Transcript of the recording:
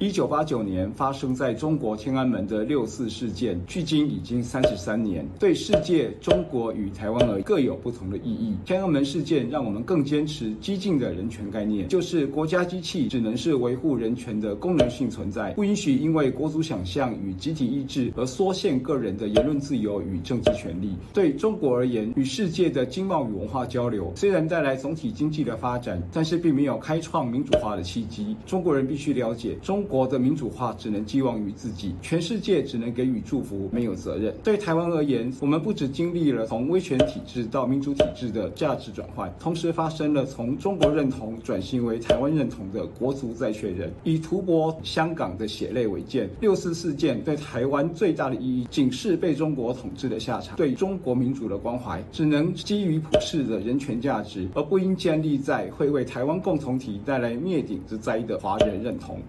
一九八九年发生在中国天安门的六四事件，距今已经三十三年，对世界、中国与台湾而各有不同的意义。天安门事件让我们更坚持激进的人权概念，就是国家机器只能是维护人权的功能性存在，不允许因为国族想象与集体意志而缩限个人的言论自由与政治权利。对中国而言，与世界的经贸与文化交流虽然带来总体经济的发展，但是并没有开创民主化的契机。中国人必须了解中。国的民主化只能寄望于自己，全世界只能给予祝福，没有责任。对台湾而言，我们不只经历了从威权体制到民主体制的价值转换，同时发生了从中国认同转型为台湾认同的国族再确认，以图博香港的血泪为鉴。六四事件对台湾最大的意义，仅是被中国统治的下场。对中国民主的关怀，只能基于普世的人权价值，而不应建立在会为台湾共同体带来灭顶之灾的华人认同。